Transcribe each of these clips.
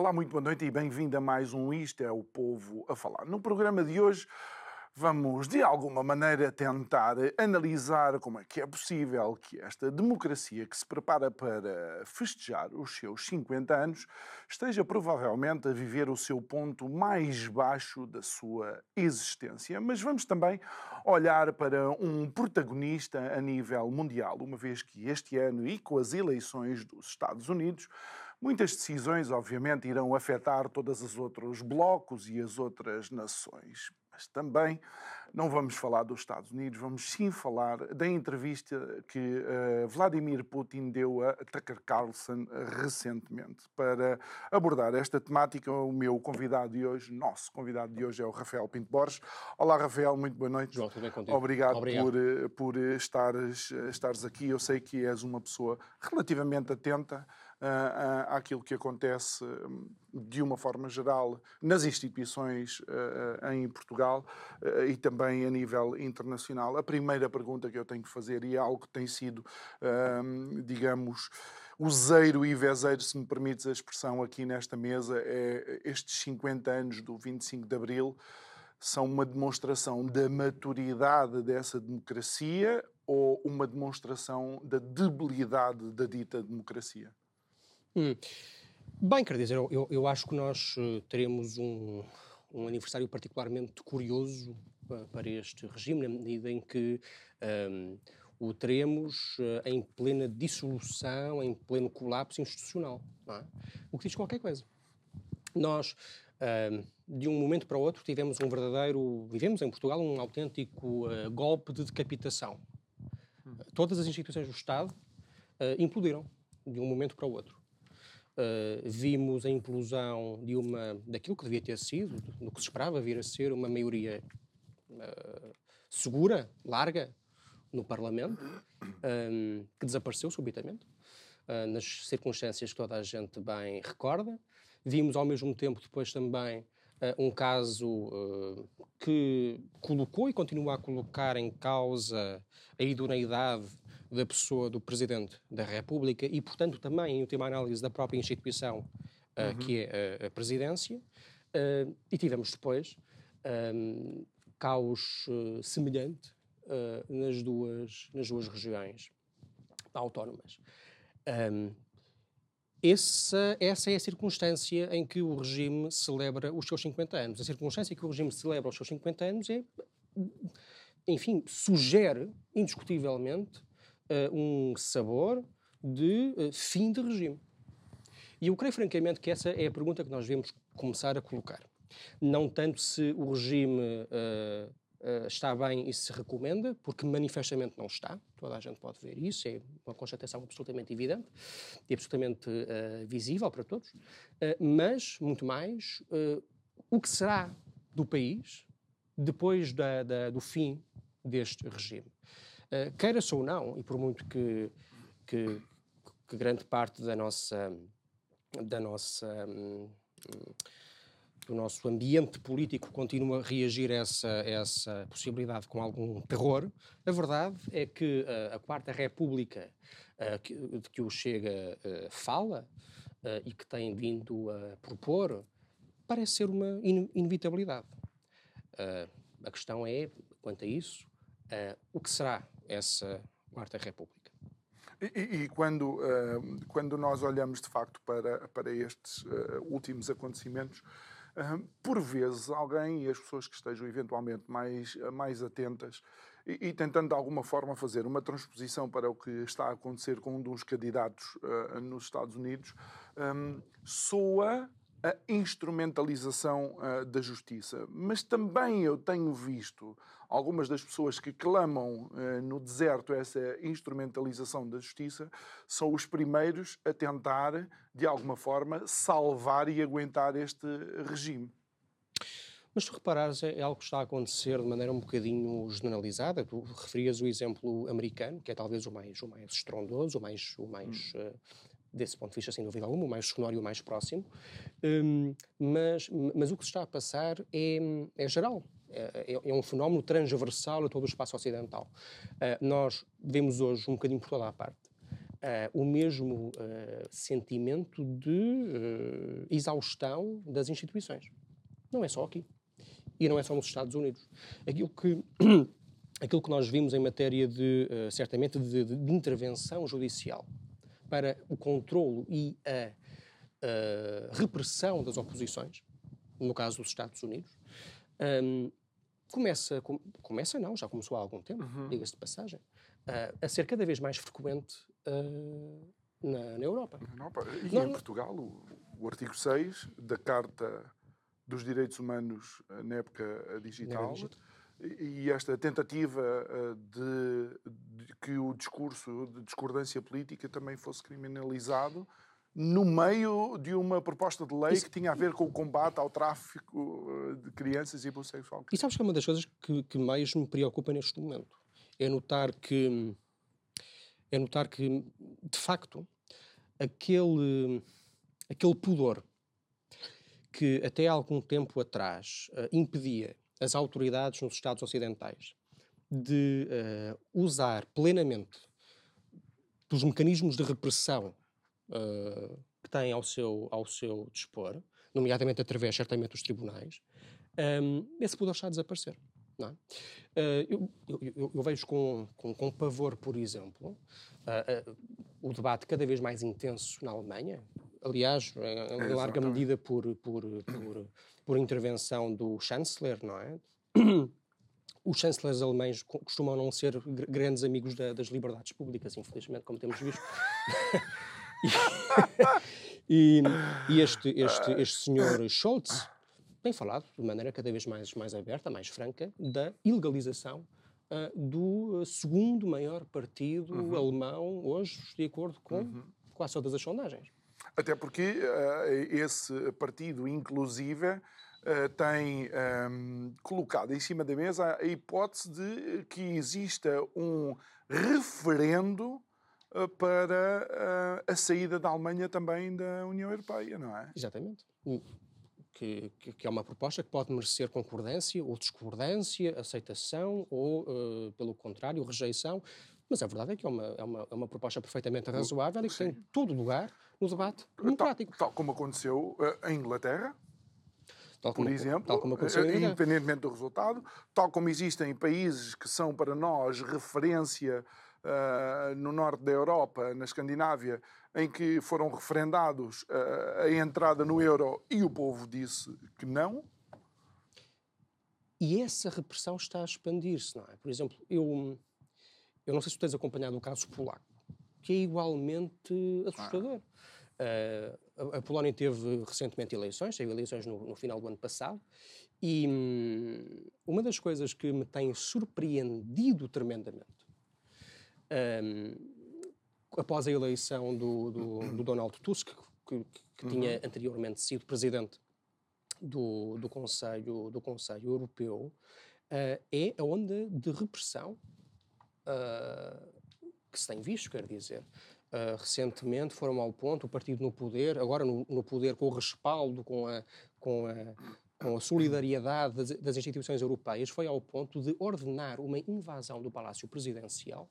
Olá, muito boa noite e bem-vindo a mais um Isto é o Povo a Falar. No programa de hoje vamos, de alguma maneira, tentar analisar como é que é possível que esta democracia que se prepara para festejar os seus 50 anos esteja provavelmente a viver o seu ponto mais baixo da sua existência. Mas vamos também olhar para um protagonista a nível mundial, uma vez que este ano e com as eleições dos Estados Unidos, Muitas decisões, obviamente, irão afetar todos os outros blocos e as outras nações. Mas também não vamos falar dos Estados Unidos, vamos sim falar da entrevista que uh, Vladimir Putin deu a Tucker Carlson recentemente. Para abordar esta temática, o meu convidado de hoje, nosso convidado de hoje é o Rafael Pinto Borges. Olá, Rafael, muito boa noite. João, tudo bem contigo? Obrigado, Obrigado. Por, eh, por estares, estares aqui. Eu sei que és uma pessoa relativamente atenta uh, àquilo que acontece hum, de uma forma geral nas instituições uh, em Portugal uh, e também a nível internacional. A primeira pergunta que eu tenho que fazer, e é algo que tem sido, uh, digamos, useiro e vezeiro, se me permites a expressão aqui nesta mesa, é estes 50 anos do 25 de Abril são uma demonstração da maturidade dessa democracia ou uma demonstração da debilidade da dita democracia? Hum. Bem, quer dizer, eu, eu acho que nós uh, teremos um, um aniversário particularmente curioso uh, para este regime, na medida em que um, o teremos uh, em plena dissolução, em pleno colapso institucional. É? O que diz qualquer coisa. Nós, de um momento para o outro, tivemos um verdadeiro. Vivemos em Portugal um autêntico golpe de decapitação. Hum. Todas as instituições do Estado implodiram de um momento para o outro. Uh, vimos a implosão de uma daquilo que devia ter sido, do que se esperava vir a ser uma maioria uh, segura, larga no Parlamento, um, que desapareceu subitamente, uh, nas circunstâncias que toda a gente bem recorda. Vimos ao mesmo tempo depois também um caso que colocou e continua a colocar em causa a idoneidade da pessoa do Presidente da República e, portanto, também em última análise da própria instituição uh, uhum. que é a, Presidência. Uh, e tivemos depois um, caos uh, semelhante nas, duas, nas duas regiões autónomas. Um, essa, essa é a circunstância em que o regime celebra os seus 50 anos. A circunstância em que o regime celebra os seus 50 anos é, enfim, sugere indiscutivelmente um sabor de uh, fim de regime. E eu creio francamente que essa é a pergunta que nós devemos começar a colocar. Não tanto se o regime uh, uh, está bem e se recomenda, porque manifestamente não está, toda a gente pode ver isso, é uma constatação absolutamente evidente e absolutamente uh, visível para todos, mas, muito mais, o que será do país depois da, da, do fim deste regime. Uh, Queira-se ou não, e por muito que, que, que, grande parte da nossa, da nossa, um, do nosso ambiente político continue a reagir a essa, essa possibilidade com algum terror, a verdade é que uh, a Quarta República, uh, que, de que o Chega fala e que tem vindo a propor, parece ser uma in inevitabilidade. a questão é, quanto a isso, o que será essa Quarta República. E, e, quando, uh, quando nós olhamos de facto para, para estes uh, últimos acontecimentos, uh, por vezes alguém e as pessoas que estejam eventualmente mais, mais atentas e, e, tentando de alguma forma fazer uma transposição para o que está a acontecer com um dos candidatos nos Estados Unidos, um, soa a instrumentalização uh, da justiça. Mas também eu tenho visto algumas das pessoas que clamam uh, no deserto essa instrumentalização da justiça são os primeiros a tentar, de alguma forma, salvar e aguentar este regime. Mas tu reparares, é, é algo que está a acontecer de maneira um bocadinho generalizada. Tu referias o exemplo americano, que é talvez o mais, o mais estrondoso, o mais, o mais hum. uh, desse ponto de vista, sem dúvida alguma, o mais sonoro e o mais próximo. Um, mas, mas o que se está a passar é, é geral. É, é, é um fenómeno transversal a todo o espaço ocidental. Uh, nós vemos hoje, um bocadinho por toda a parte, uh, o mesmo uh, sentimento de exaustão das instituições. Não é só aqui. E não é só nos Estados Unidos. Aquilo que, aquilo que nós vimos em matéria de, certamente, de, de intervenção judicial para o controlo e a, a repressão das oposições, no caso dos Estados Unidos, um, começa, com, começa não, já começou há algum tempo, uhum. diga-se de passagem, uh, a ser cada vez mais frequente uh, na, na, Europa. Na Europa. E não, em Portugal, o, o, artigo 6 da Carta dos Direitos Humanos uh, na época digital, e esta tentativa de, de, que o discurso de discordância política também fosse criminalizado no meio de uma proposta de lei Isso... que tinha a ver com o combate ao tráfico eh, de crianças e abuso sexual. E sabes que é uma das coisas que, que mais me preocupa neste momento é notar que é notar que de facto aquele aquele pudor que até algum tempo atrás uh, impedia as autoridades nos Estados Ocidentais de uh, usar plenamente dos mecanismos de repressão uh, que têm ao seu, ao seu dispor, nomeadamente através, certamente, dos tribunais, um, esse poder está a desaparecer. É? Uh, eu, eu, eu, vejo com, com, com, pavor, por exemplo, uh, uh, o debate cada vez mais intenso na Alemanha, aliás, em, em larga medida por, por, por, por, intervenção do chanceler, não é? Os chancelers alemães costumam não ser grandes amigos da, das liberdades públicas, infelizmente, como temos visto. e, e este, este, este senhor Scholz tem falado de maneira cada vez mais, mais aberta, mais franca, da ilegalização uh, do segundo maior partido uhum. alemão hoje, de acordo com uhum. quase todas as sondagens. Até porque uh, esse partido, inclusive, uh, tem um, ehm, colocado em cima da mesa a hipótese de que exista um referendo eh, para eh, a saída da Alemanha também da União Europeia, não é? Exatamente. Que, que, que, é uma proposta que pode merecer concordância ou discordância, aceitação ou, uh, pelo contrário, rejeição. Mas a verdade é que é uma, é uma, é uma proposta perfeitamente razoável e que Sim. tem todo lugar no debate democrático. Tal, tal como aconteceu uh, em Inglaterra, Tal como, por exemplo, tal como aconteceu independentemente do resultado, tal como existem países que são para nós referência uh, no norte da Europa, na Escandinávia, em que foram referendados uh, a entrada no euro e o povo disse que não. E essa repressão está a expandir-se, não é? Por exemplo, eu, eu não sei se tu tens acompanhado o caso polaco, que é igualmente assustador. Ah. Uh, a Polónia teve recentemente eleições, teve eleições no, no final do ano passado, e hum, uma das coisas que me tem surpreendido tremendamente um, após a eleição do, do, do Donald Tusk, que, que uhum. tinha anteriormente sido presidente do, do, Conselho, do Conselho Europeu, uh, é a onda de repressão que se tem visto, quer dizer. Uh, recentemente foram ao ponto, o partido no poder, agora no, no poder com o respaldo, com a, com a, com a solidariedade das, das, instituições europeias, foi ao ponto de ordenar uma invasão do Palácio Presidencial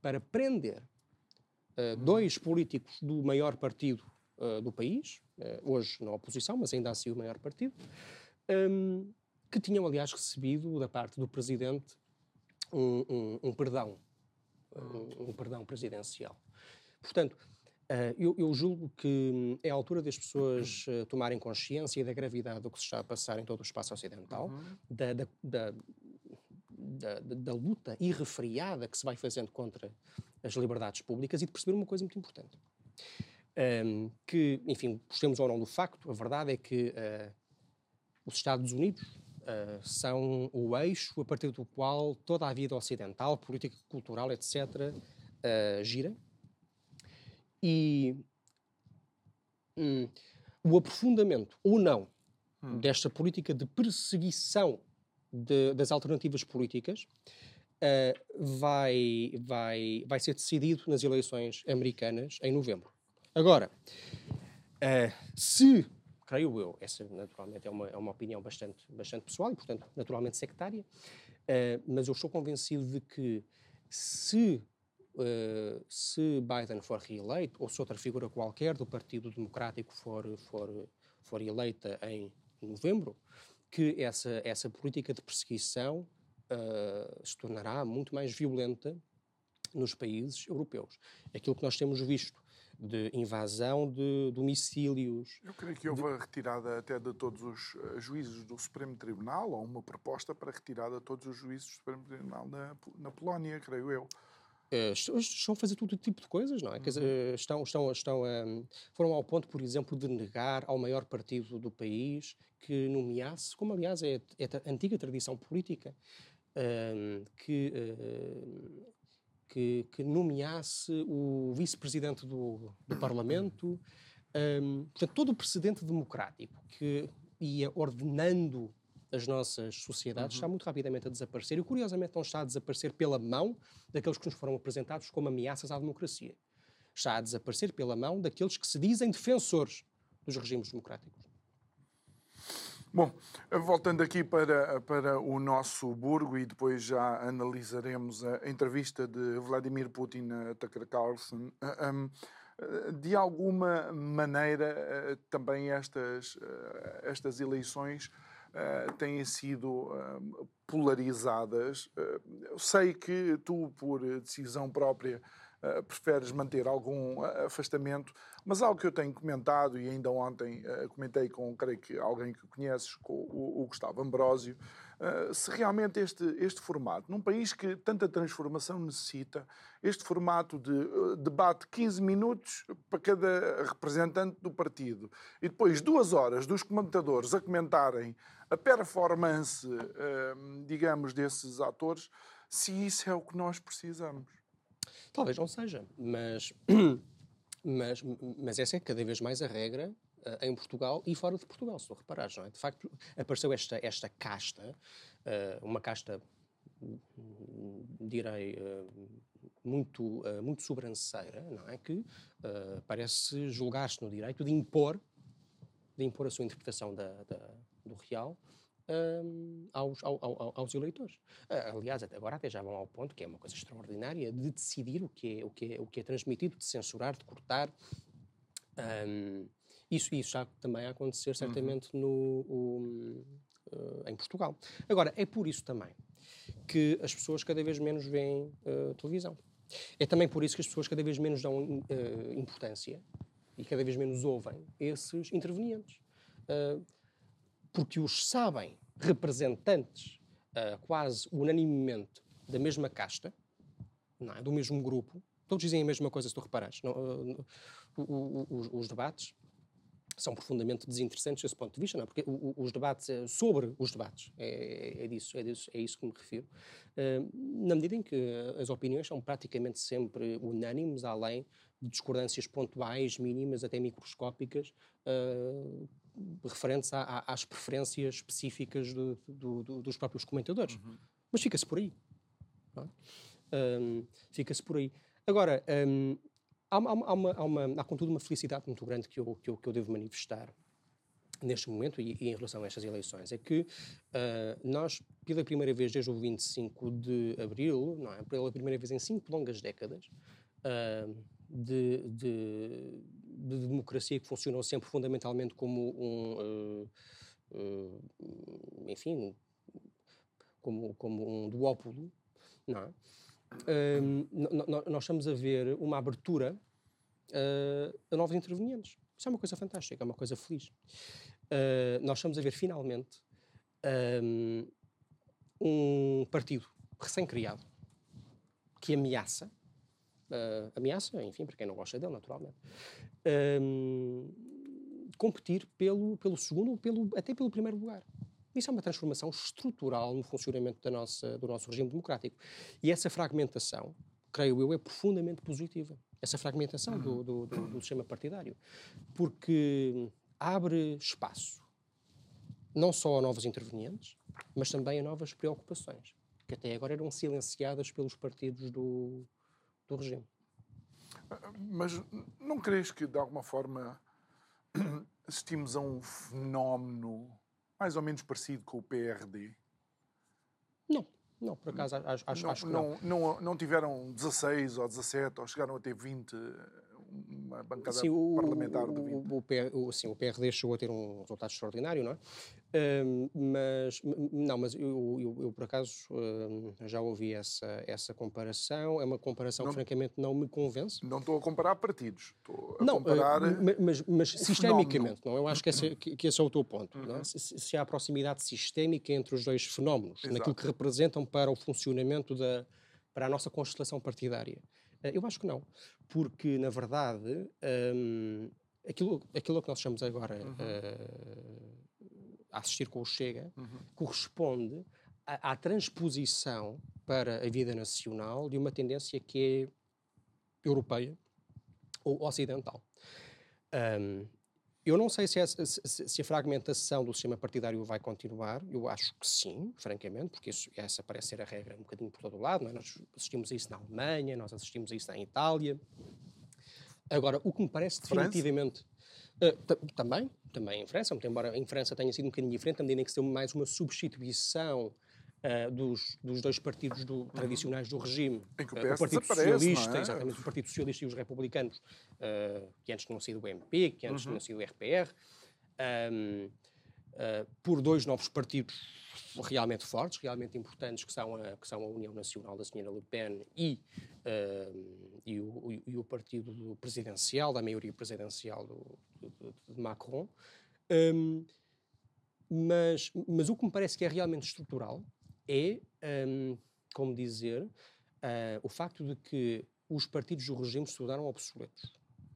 para prender uh, dois políticos do maior partido uh, do país, uh, hoje na oposição, mas ainda assim o maior partido, um, que tinham, aliás, recebido da parte do presidente um, um, um perdão, um, perdão presidencial. Portanto, eu, eu, julgo que é a altura das pessoas tomarem consciência da gravidade do que se está a passar em todo o espaço ocidental, uhum. da, da, da da, da, da, luta irrefriada que se vai fazendo contra as liberdades públicas e de perceber uma coisa muito importante. Um, que, enfim, gostemos ou não do facto, a verdade é que uh, os Estados Unidos uh, são o eixo a partir do qual toda a vida ocidental, política, cultural, etc., uh, gira. E um, o aprofundamento ou não hum. desta política de perseguição de, das alternativas políticas uh, vai, vai, vai ser decidido nas eleições americanas em novembro. Agora, se, creio eu, essa naturalmente é uma, é uma opinião bastante, bastante pessoal e, portanto, naturalmente sectária, uh, mas eu estou convencido de que se Uh, se Biden for reeleito, ou se outra figura qualquer do Partido Democrático for, for, for eleita em novembro, que essa, essa política de perseguição uh, se tornará muito mais violenta nos países europeus. Aquilo que nós temos visto de invasão de domicílios. Eu creio que houve de... a retirada até de todos os uh, juízes do Supremo Tribunal, ou uma proposta para a retirada de todos os juízes do Supremo Tribunal na, na Polónia, creio eu. Uh, estão a fazer todo tipo de coisas, não é? Uhum. Quer dizer, uhum. estão, estão, estão, um, foram ao ponto, por exemplo, de negar ao maior partido do país que nomeasse, como aliás é, é a antiga tradição política, um, que, uh, que, que, nomeasse o vice-presidente do, do Parlamento. Um, portanto, todo o precedente democrático que ia ordenando as nossas sociedades uhum. está muito rapidamente a desaparecer e, curiosamente, não está a desaparecer pela mão daqueles que nos foram apresentados como ameaças à democracia. Está a desaparecer pela mão daqueles que se dizem defensores dos regimes democráticos. Bom, voltando aqui para, para o nosso Burgo e depois já analisaremos a entrevista de Vladimir Putin a Tucker Carlson. De alguma maneira, também estas, estas eleições têm sido polarizadas. Sei que tu, por decisão própria, uh, preferes manter algum uh, afastamento, mas algo que eu tenho comentado e ainda ontem uh, comentei com, creio que alguém que conheces, com o, o Gustavo Ambrósio, se realmente este, este formato, num país que tanta transformação necessita, este formato de debate 15 minutos para cada representante do partido e depois duas horas dos comentadores a comentarem a performance, digamos, desses atores, se isso é o que nós precisamos. Talvez não seja, mas, mas, mas essa é cada vez mais a regra uh, em Portugal e fora de Portugal, se tu reparares, não é? De facto, apareceu esta, esta casta, uh, uma casta, direi, uh, muito, muito sobranceira, não é? Que parece julgar-se no direito de impor, de impor a sua interpretação da, da do real um, aos, ao, ao, aos, eleitores. Uh, aliás, até agora até já vão ao ponto, que é uma coisa extraordinária, de decidir o que é, o que é, o que é transmitido, de censurar, de cortar. Um, isso, isso já também a acontecer certamente uhum. no, uh, em Portugal. Agora, é por isso também que as pessoas cada vez menos veem uh, televisão. É também por isso que as pessoas cada vez menos dão uh, importância e cada vez menos ouvem esses intervenientes. Uh, porque os sabem representantes uh, quase unanimemente da mesma casta, é? do mesmo grupo, todos dizem a mesma coisa, se tu reparares. Não, uh, os, os, debates são profundamente desinteressantes desse ponto de vista, não é? porque os debates, eh, sobre os debates, é, é, disso, é, disso, é isso que me refiro, na medida em que as opiniões são praticamente sempre unânimes, além de discordâncias pontuais, mínimas, até microscópicas, referentes às preferências específicas do, do, do, dos próprios comentadores. Uhum. Mas fica-se por aí. É? Um, fica-se por aí. Agora, um, há, há, uma, há, uma, há, contudo, uma felicidade muito grande que eu, que eu, que eu devo manifestar neste momento e, e, em relação a estas eleições. É que uh, nós, pela primeira vez desde o 25 de abril, não é? pela primeira vez em cinco longas décadas, uh, de, de de democracia que funcionou sempre fundamentalmente como um, uh, uh, enfim, como, como um duópolo, não é? Uh, nós estamos a ver uma abertura a novos intervenientes. Isso é uma coisa fantástica, é uma coisa feliz. nós estamos a ver finalmente um partido recém-criado que ameaça uh, ameaça, enfim, para quem não gosta dele, naturalmente, um, competir pelo, pelo segundo pelo, até pelo primeiro lugar. Isso é uma transformação estrutural no funcionamento da nossa, do nosso regime democrático. E essa fragmentação, creio eu, é profundamente positiva. Essa fragmentação do, do, do, do sistema partidário. Porque abre espaço não só a novos intervenientes, mas também a novas preocupações, que até agora eram silenciadas pelos partidos do, do regime. Mas não crees que, de alguma forma, assistimos a um fenómeno mais ou menos parecido com o PRD? Não, não, por acaso acho, acho, não, que não. Não, não. Tiveram 16 ou 17 ou chegaram a ter 20 uma bancada sim, o, parlamentar de 20. O, o, sim, o PRD chegou a ter um resultado extraordinário, não é? Um, mas, não, mas eu, eu, eu por acaso um, já ouvi essa, essa comparação. É uma comparação não, que, francamente, não me convence. Não estou a comparar partidos. Estou a não, comparar. Uh, mas, mas sistemicamente, não? Eu acho que esse, que, que esse é o teu ponto. Uhum. É? se, se, há proximidade sistémica entre os dois fenómenos, Exato. naquilo que representam para o funcionamento da. para a nossa constelação partidária. Uh, eu acho que não porque, na verdade, um, aquilo, aquilo que nós chamamos agora uhum. uh, a assistir com o Chega uhum. corresponde à, à, transposição para a vida nacional de uma tendência que é europeia ou ocidental. Um, eu não sei se, se, a fragmentação do sistema partidário vai continuar. Eu acho que sim, francamente, porque isso, essa parece ser a regra um bocadinho por todo o lado. É? Nós assistimos a isso na Alemanha, nós assistimos a isso na Itália. Agora, o que me parece definitivamente. Uh, também, também em França, embora em França tenha sido um bocadinho diferente, à medida em que se deu mais uma substituição Uh, dos, dos, dois partidos do, tradicionais do regime, uh, o Partido Socialista, é? exatamente, o Partido Socialista e os Republicanos, que antes tinham sido o MP, que antes uhum. tinham sido o RPR, um, por dois novos partidos realmente fortes, realmente importantes, que são a, que são a União Nacional da Senhora Le Pen e, e o, e, o, partido presidencial, da maioria presidencial do, do, de Macron. Um, mas, mas o que me parece que é realmente estrutural é, um, como dizer, uh, o facto de que os partidos do regime se tornaram obsoletos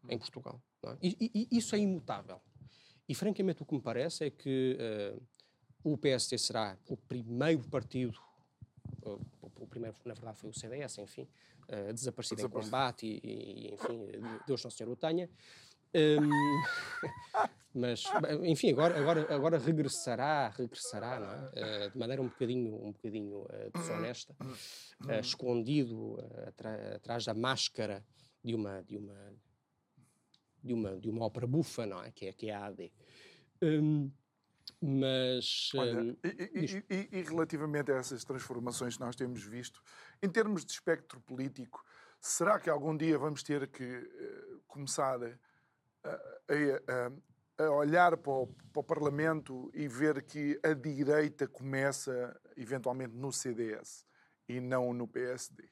em Portugal. É? E, e, isso é imutável. E, francamente, o que me parece é que uh, o PSD será o primeiro partido, uh, o primeiro, na verdade, foi o CDS, enfim, uh, desaparecido em combate e, e, enfim, Deus Nosso Senhor o tenha. Um, mas, enfim, agora, agora, agora regressará, regressará, não é? Uh, de maneira um bocadinho, um bocadinho desonesta, uh, escondido atrás da máscara de uma, de uma, de uma, de uma ópera bufa, não é? Que é, que é a AD. Um, mas. Olha, e, e, e, relativamente a essas transformações que nós temos visto, em termos de espectro político, será que algum dia vamos ter que começar a, a, a olhar para o, para o, Parlamento e ver que a direita começa eventualmente no CDS e não no PSD.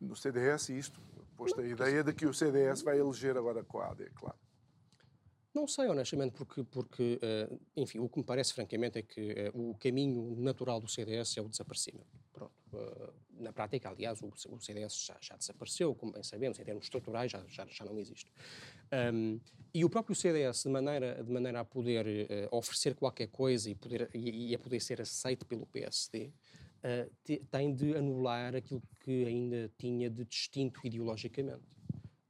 No CDS, isto, posto a ideia de que o CDS vai eleger agora com a AD, claro. Não sei, honestamente, porque, porque uh, enfim, o que me parece, francamente, é que uh, o caminho natural do CDS é o desaparecimento. Pronto. Uh, na prática, aliás, o, o CDS já, já, desapareceu, como bem sabemos, em termos estruturais já, já, já não existe. Um, e o próprio CDS, de maneira, de maneira a poder oferecer qualquer coisa e, poder, e, e, a poder ser aceito pelo PSD, tem de anular aquilo que ainda tinha de distinto ideologicamente.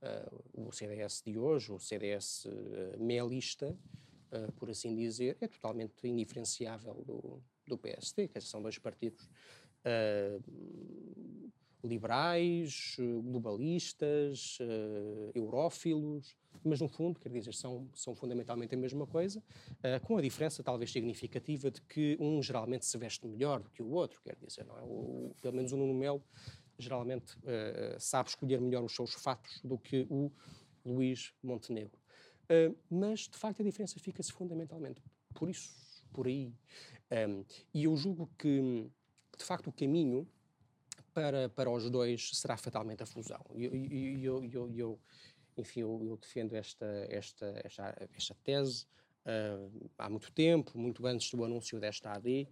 Uh, o CDS de hoje, o CDS uh, ah, melista, uh, por assim dizer, é totalmente indiferenciável do, do PSD, que são dois partidos liberais, globalistas, eurófilos, mas no fundo, quer dizer, são, são fundamentalmente a mesma coisa, com a diferença talvez significativa de que um geralmente se veste melhor do que o outro, quer dizer, não é? O, pelo menos o Nuno Melo geralmente uh, sabe escolher melhor os seus fatos do que o Luís Montenegro. Uh, mas, de facto, a diferença fica-se fundamentalmente por isso, por aí. Um, e eu julgo que, de facto, o caminho para, para os dois será fatalmente a fusão. E eu, eu, eu, eu, enfim, eu, defendo esta, esta, esta, esta tese uh, há muito tempo, muito antes do anúncio desta AD,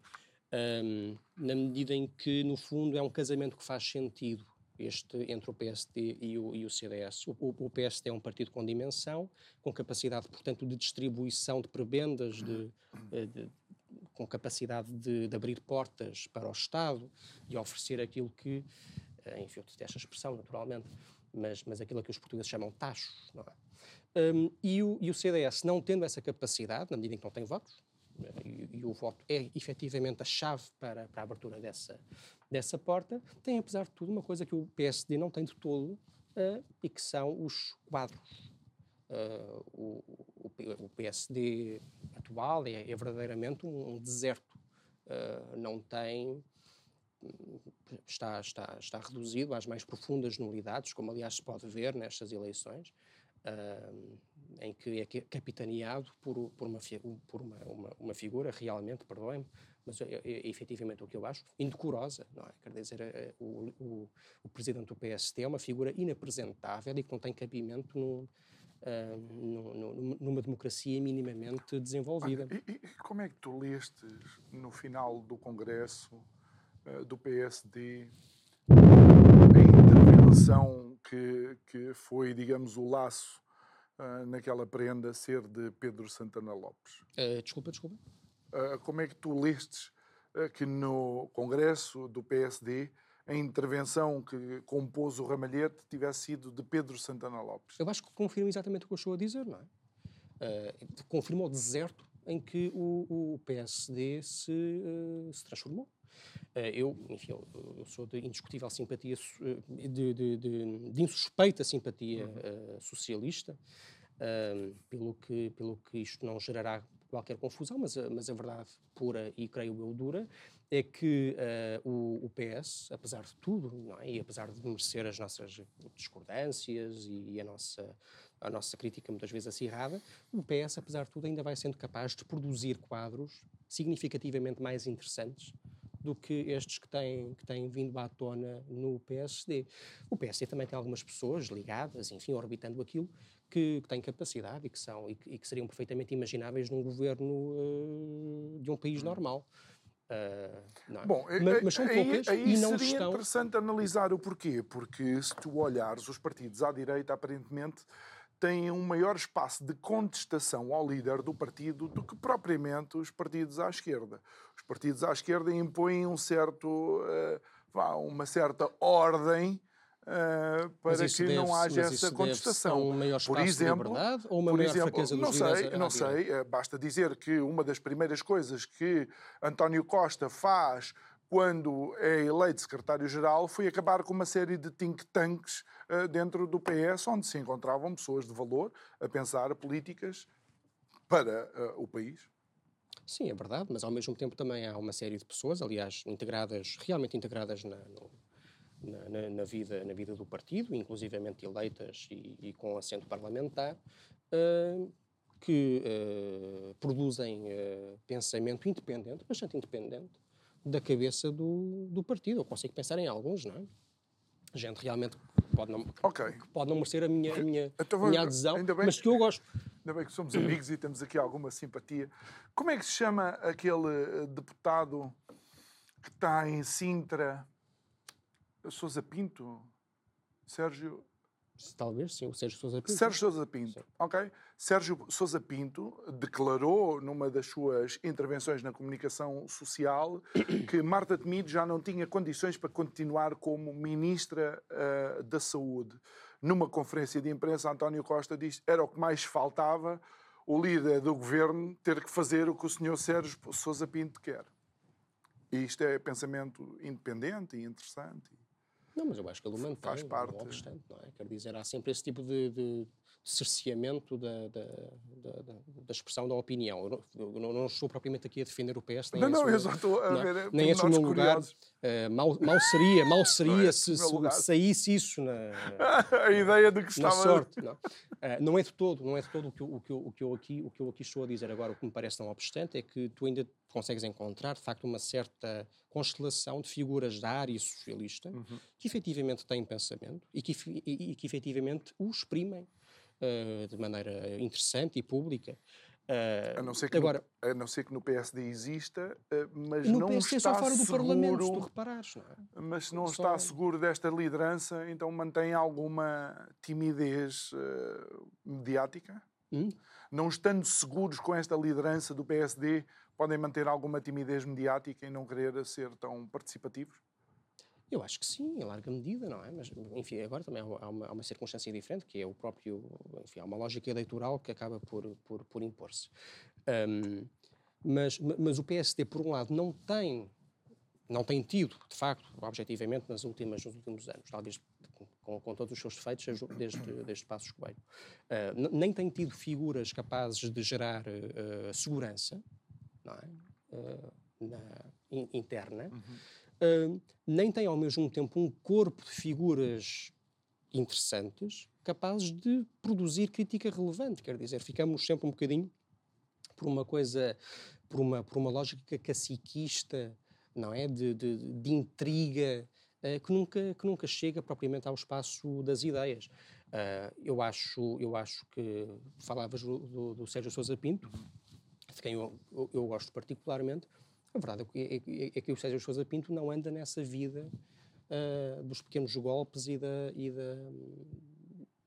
um, na medida em que, no fundo, é um casamento que faz sentido este, entre o PSD e o, e o CDS. O, o, PSD é um partido com dimensão, com capacidade, portanto, de distribuição de prebendas, de, eh, de, com capacidade de, de, abrir portas para o Estado, de oferecer aquilo que, eh, enfim, eu detesto a expressão, naturalmente, mas, mas aquilo que os portugueses chamam tachos, não é? Um, e, o, e o CDS, não tendo essa capacidade, na medida em que não tem votos, e, o voto é efetivamente a chave para, para a abertura dessa, dessa porta, tem, apesar de tudo, uma coisa que o PSD não tem de todo uh, e que são os quadros. Uh, o, o, o, PSD atual é, é verdadeiramente um, um deserto. Uh, não tem. Está, está, está reduzido às mais profundas nulidades, como aliás se pode ver nestas eleições uh, em que é capitaneado por, por, uma, por uma, uma, uma figura realmente, perdoem-me, mas é, é, é, efetivamente o que eu acho, indecorosa, não é? Quer dizer, é, é, o, o, o, presidente do PST é uma figura inapresentável e que não tem cabimento num, uh, numa democracia minimamente desenvolvida. E, e, como é que tu leste no final do Congresso uh, do PSD a intervenção que, que foi, digamos, o laço uh, naquela prenda ser de Pedro Santana Lopes. Uh, desculpa, desculpa. Uh, como é que tu lestes que no Congresso do PSD a intervenção que compôs o ramalhete tivesse sido de Pedro Santana Lopes? Eu acho que confirma exatamente o que eu estou a dizer, não é? confirma o deserto em que o, o PSD se, se transformou. Eh, eu, enfim, eu, sou de indiscutível simpatia, eh, de, de, de, de insuspeita simpatia uh, socialista, uh, pelo, que, pelo que isto não gerará qualquer confusão, mas, mas a verdade pura e creio eu dura é que uh, o, o, PS, apesar de tudo, é? e apesar de merecer as nossas discordâncias e, e, a, nossa, a nossa crítica muitas vezes acirrada, o PS, apesar de tudo, ainda vai sendo capaz de produzir quadros significativamente mais interessantes do que estes que têm, que têm vindo à tona no PSD. O PSD também tem algumas pessoas ligadas, enfim, orbitando aquilo, que, que têm capacidade e que, são, e que, e que seriam perfeitamente imagináveis num governo uh, de um país normal. Uh? Bom, mas, mas, são poucas aí, aí e não seria estão... interessante analisar o porquê, porque se tu olhares os partidos à direita, aparentemente têm um maior espaço de contestação ao líder do partido do que propriamente os partidos à esquerda. Os partidos à esquerda impõem um certo, uh, uma certa ordem Uh, para que não haja essa contestação. Um maior por exemplo, liberdade, ou uma por maior exemplo, fraqueza não sei, não sei. Uh, basta dizer que uma das primeiras coisas que António Costa faz quando é eleito secretário-geral, foi acabar com uma série de think tanks uh, dentro do PS, onde se encontravam pessoas de valor a pensar políticas para uh, o país. Sim, é verdade, mas ao mesmo tempo também há uma série de pessoas, aliás, integradas, realmente integradas na, no, na, na, vida, na vida do partido, inclusivamente eleitas e, e com assento parlamentar, uh, que produzem pensamento independente, bastante independente, da cabeça do, do partido. Eu consigo pensar em alguns, não é? Gente realmente pode não, okay. pode não merecer a minha, a minha, então, minha adesão, mas que eu gosto. Ainda bem que somos amigos e temos aqui alguma simpatia. Como é que se chama aquele eh, deputado que está em Sintra? Sousa Pinto? Sérgio Talvez, sim, o Sérgio Sousa Pinto. Sérgio Sousa Pinto, sim. ok. Sérgio Sousa Pinto declarou numa das suas intervenções na comunicação social que Marta Temido já não tinha condições para continuar como Ministra uh, da Saúde. Numa conferência de imprensa, António Costa disse era o que mais faltava o líder do governo ter que fazer o que o senhor Sérgio Sousa Pinto quer. E isto é pensamento independente e interessante. Não, mas eu acho que ele mantém, faz parte. não obstante, não é? Quer dizer, há sempre esse tipo de, de cerceamento da, da, da, da, expressão da opinião. Eu não, eu não, estou propriamente aqui a defender o PS, nem não, não, eu só estou a não, ver nem esse o meu lugar. Uh, mal, mal seria, mal seria é se, se saísse isso na, a ideia de que estava sorte. Não. Uh, não é de todo, não é de todo o que, o, que, o, que eu aqui, o que eu aqui estou a dizer. Agora, o que me parece não obstante é que tu ainda consegues encontrar, de facto, uma certa constelação de figuras da área socialista uhum. que efetivamente têm pensamento e que, e, e que efetivamente o exprimem uh, de maneira interessante e pública. Uh, a, não ser que agora, no, a não ser que no PSD exista, uh, mas no não PSD está só fora do seguro, Parlamento, se tu reparares. Não é? Mas se não Só- está seguro desta liderança, então mantém alguma timidez mediática? Hum? Não estando seguros com esta liderança do PSD, podem manter alguma timidez mediática e não querer ser tão participativos? Eu acho que sim, em larga medida, não é? Mas, enfim, agora também há uma, há uma- circunstância diferente, que é o próprio, enfim, há uma lógica eleitoral que acaba por, por, por impor-se. Ahm, mas, ma- mas o PSD, por um lado, não tem, não tem tido, de facto, objetivamente, nas últimas, nos últimos anos, talvez com, com todos os seus defeitos, desde, desde Passos Coelho, n- nem tem tido figuras capazes de gerar ah, segurança, é? Ah, na- in- interna, Uh, nem tem ao mesmo tempo um corpo de figuras interessantes capazes de produzir crítica relevante. Quer dizer, ficamos sempre um bocadinho por uma coisa, por uma, por uma lógica caciquista, não é? De, de, de intriga uh, que, nunca, que nunca chega propriamente ao espaço das ideias. Uh, eu, acho, eu acho que falavas do, do, do Sérgio Sousa Pinto, de quem eu, eu, eu gosto particularmente. A verdade é, que- é- é que o Sérgio Sousa Pinto não anda nessa vida ah, dos pequenos golpes e, da, e, da,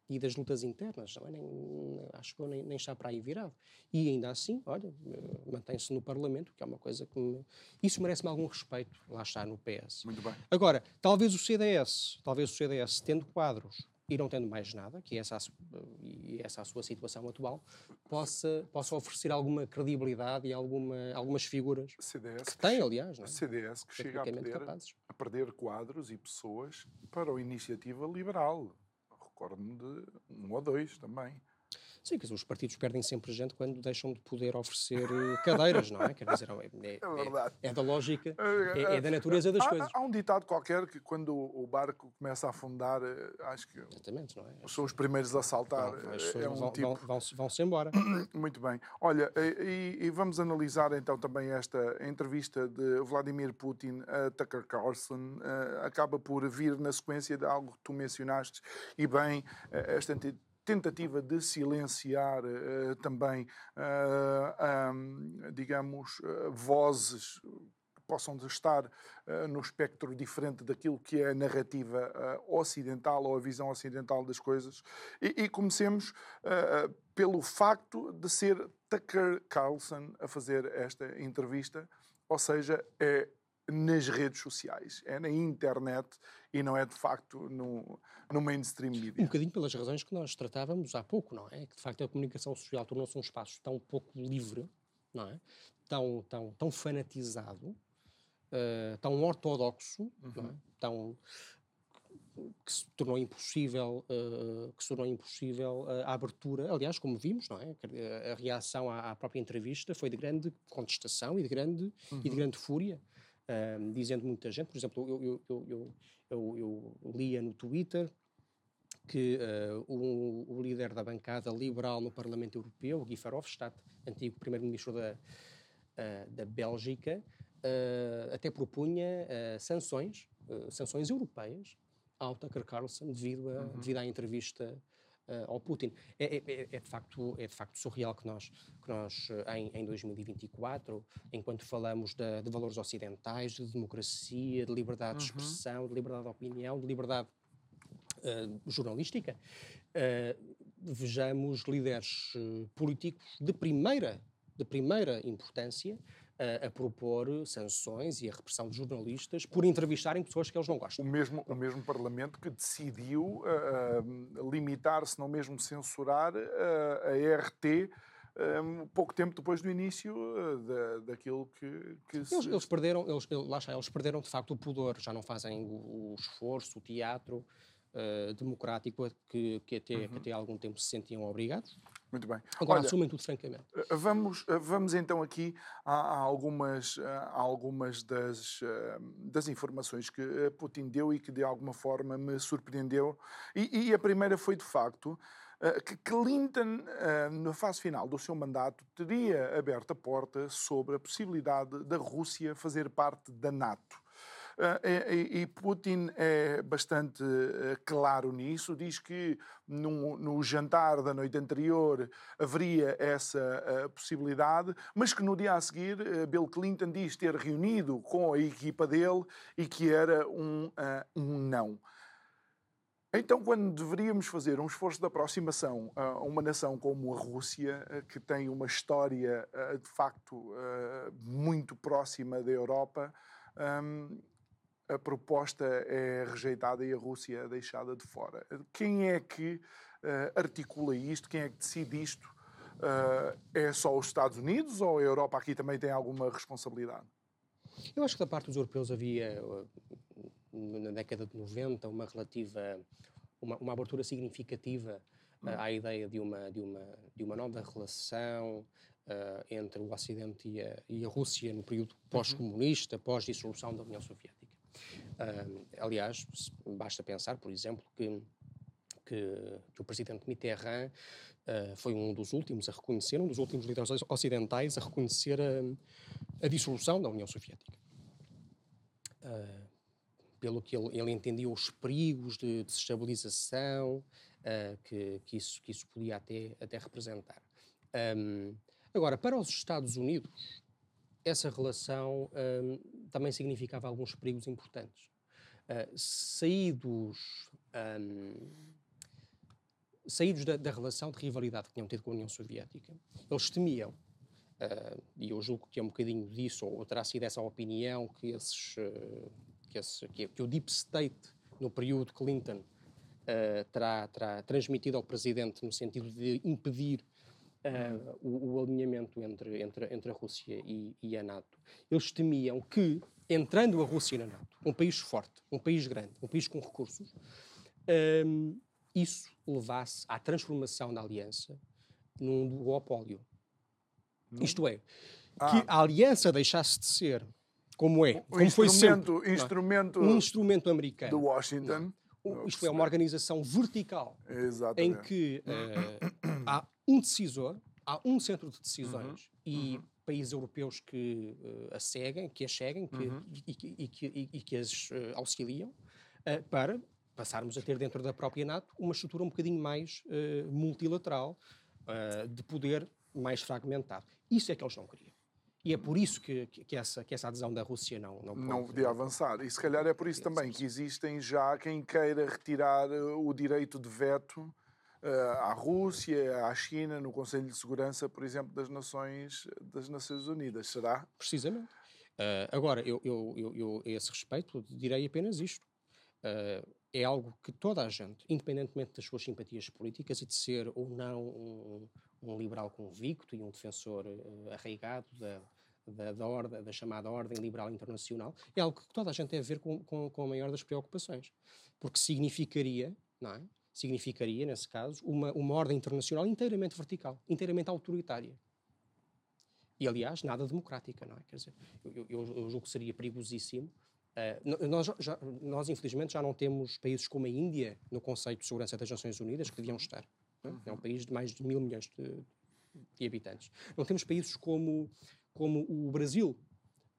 e das lutas internas. Não é? Nem- acho que eu nem, nem está para aí virado. E ainda assim, olha, mantém-se no Parlamento, que é uma coisa que me... Isso merece-me algum respeito, lá está, no PS. Muito bem. Agora, talvez o CDS, talvez o CDS, tendo quadros e não tendo mais nada, que é essa a, su- e essa a sua situação atual, possa, possa oferecer alguma credibilidade e alguma, algumas figuras CDS que tem, aliás, não é? CDS que chega a perder, capazes. a perder quadros e pessoas para a iniciativa liberal. Recordo-me de um ou dois também. Sim, quer dizer, os partidos perdem sempre gente quando deixam de poder oferecer eh, cadeiras, não é? Quer dizer, é, é- É é da lógica, é, é da natureza das há, coisas. há um ditado qualquer que quando o barco começa a afundar, eh, acho que Exatamente, não é? são os primeiros a saltar. As É um vão- tipo. vão- vão-se embora. Muito bem. Olha, e, e vamos analisar então também esta entrevista de Vladimir Putin a Tucker Carlson. Eh, acaba por vir na sequência de algo que tu mencionaste e bem, eh, esta tentativa de silenciar eh, também, eh, ahm, digamos, eh, vozes que possam estar eh, no espectro diferente daquilo que é a narrativa eh, ocidental ou a visão ocidental das coisas. E, e comecemos eh, pelo facto de ser Tucker Carlson a fazer esta entrevista, ou seja, é nas redes sociais, é na internet e não é de facto no, no mainstream Um media. bocadinho pelas razões que nós tratávamos há pouco, não é? Que de facto a comunicação social tornou-se um espaço tão pouco livre, não é? Tão, tão, tão fanatizado, eh, tão ortodoxo, não é? Tão que se tornou impossível, eh, que se tornou impossível eh, a abertura, aliás, como vimos, não é? A reação à, à própria entrevista foi de grande contestação e de grande, e de grande fúria, eh, dizendo muita gente, por exemplo, eu, eu, eu, eu, lia no Twitter que eh, o, o líder da bancada liberal no Parlamento Europeu, Guy Verhofstadt, antigo primeiro-ministro da, eh, da Bélgica, eh, até propunha sanções, sanções europeias ao Tucker Carlson devido, a, devido à entrevista eh, ao Putin. É, é- é- é de facto, é de facto surreal que nós, que nós eh, em, em 2024, enquanto falamos da- de valores ocidentais, de democracia, de liberdade de expressão, de liberdade de opinião, de liberdade eh, jornalística, eh, vejamos líderes eh, políticos de primeira, de primeira importância eh, a propor sanções e a repressão de jornalistas por entrevistarem pessoas que eles não O gostam. mesmo, o mesmo Parlamento que decidiu ah, ah, limitar-se, não mesmo censurar, ah, a RT ah, pouco tempo depois do início da, daquilo que, que se... Eles, eles perderam, eles, eles- lá está, eles perderam de facto o pudor, já não fazem o, o esforço, o teatro eh, democrático a que, que, até, que até há algum tempo se sentiam obrigados. Muito bem. Agora, Olha, assumem tudo francamente. Uh, Vamos, uh, vamos então aqui a, a algumas, a algumas das, das informações que Putin deu e que de alguma forma me surpreendeu. E, e a primeira foi de facto que Clinton, na fase final do seu mandato, teria aberto a porta sobre a possibilidade da Rússia fazer parte da NATO. Uh, e, e, Putin é bastante uh, claro nisso, diz que no, no, jantar da noite anterior haveria essa possibilidade, mas que no dia a seguir Bill Clinton diz ter reunido com a equipa dele e que era um, um não. Então, quando deveríamos fazer um esforço de aproximação a uma nação como a Rússia, eh, que tem uma história eh, de facto eh, muito próxima da Europa, hum, a proposta é rejeitada e a Rússia é deixada de fora. Quem é que articula isto? Quem é que decide isto? É só os Estados Unidos ou a Europa aqui também tem alguma responsabilidade? Eu acho que da parte dos europeus havia na década de 90 uma relativa uma, uma abertura significativa uh, à ideia de uma de uma de uma nova relação uh, entre o Ocidente e a, e a, Rússia no período uhum. pós-comunista, pós-dissolução da União Soviética. Uh, aliás, basta pensar, por exemplo, que que, que, o presidente Mitterrand uh, foi um dos últimos a reconhecer, um dos últimos líderes ocidentais a reconhecer a, a dissolução da União Soviética. Uh, pelo que ele, ele entendia os perigos de desestabilização uh, que, que, isso, que isso podia até, até representar. Um, agora, para os Estados Unidos, essa relação um, também significava alguns perigos importantes. Uh, saídos, um, saídos da, da, relação de rivalidade que tinham tido com a União Soviética, eles temiam, uh, e eu julgo que é um bocadinho disso, ou terá sido essa opinião que esses uh, que, esse, que, que o Deep State, no período Clinton, terá, terá transmitido ao Presidente no sentido de impedir uh, o, o, alinhamento entre, entre, entre a Rússia e, e, a NATO. Eles temiam que, entrando a Rússia na NATO, um país forte, um país grande, um país com recursos, um, isso levasse à transformação da aliança num duopólio. Isto é, ah. que a aliança deixasse de ser como é, como foi sempre. É? Instrumento, um instrumento americano. De Washington. Não. Isto é uma organização vertical Exatamente. em que uh, há um decisor, há um centro de decisões uhum. e uhum. países europeus que uh, a seguem, que a seguem que, uhum. e, e, e, que, e, que as uh, auxiliam para passarmos a ter dentro da própria NATO uma estrutura um bocadinho mais multilateral, de poder mais fragmentado. Isso é que eles não queriam. E é por isso que, que, essa, que essa adesão da Rússia não não, pode, não podia avançar. E se calhar é por isso também que existem já quem queira retirar o direito de veto à Rússia, à China, no Conselho de Segurança, por exemplo, das Nações, das Nações Unidas. Será? Precisamente. Uh, agora, eu, eu, eu, eu, a esse respeito, direi apenas isto. Uh, é algo que toda a gente, independentemente das suas simpatias políticas e de ser ou não um, um liberal convicto e um defensor uh, arraigado da, da, da, da chamada ordem liberal internacional, é algo que toda a gente a ver com, com, com a maior das preocupações. Porque significaria, não é? Significaria, nesse caso, uma, uma ordem internacional inteiramente vertical, inteiramente autoritária. E, aliás, nada democrática, não é? Quer dizer, eu, eu, eu julgo que seria perigosíssimo Uh, nós, já, nós, infelizmente, já não temos países como a Índia no conceito de segurança das Nações Unidas, que deviam estar. É? é um país de mais de mil milhões de, de habitantes. Não temos países como, como o Brasil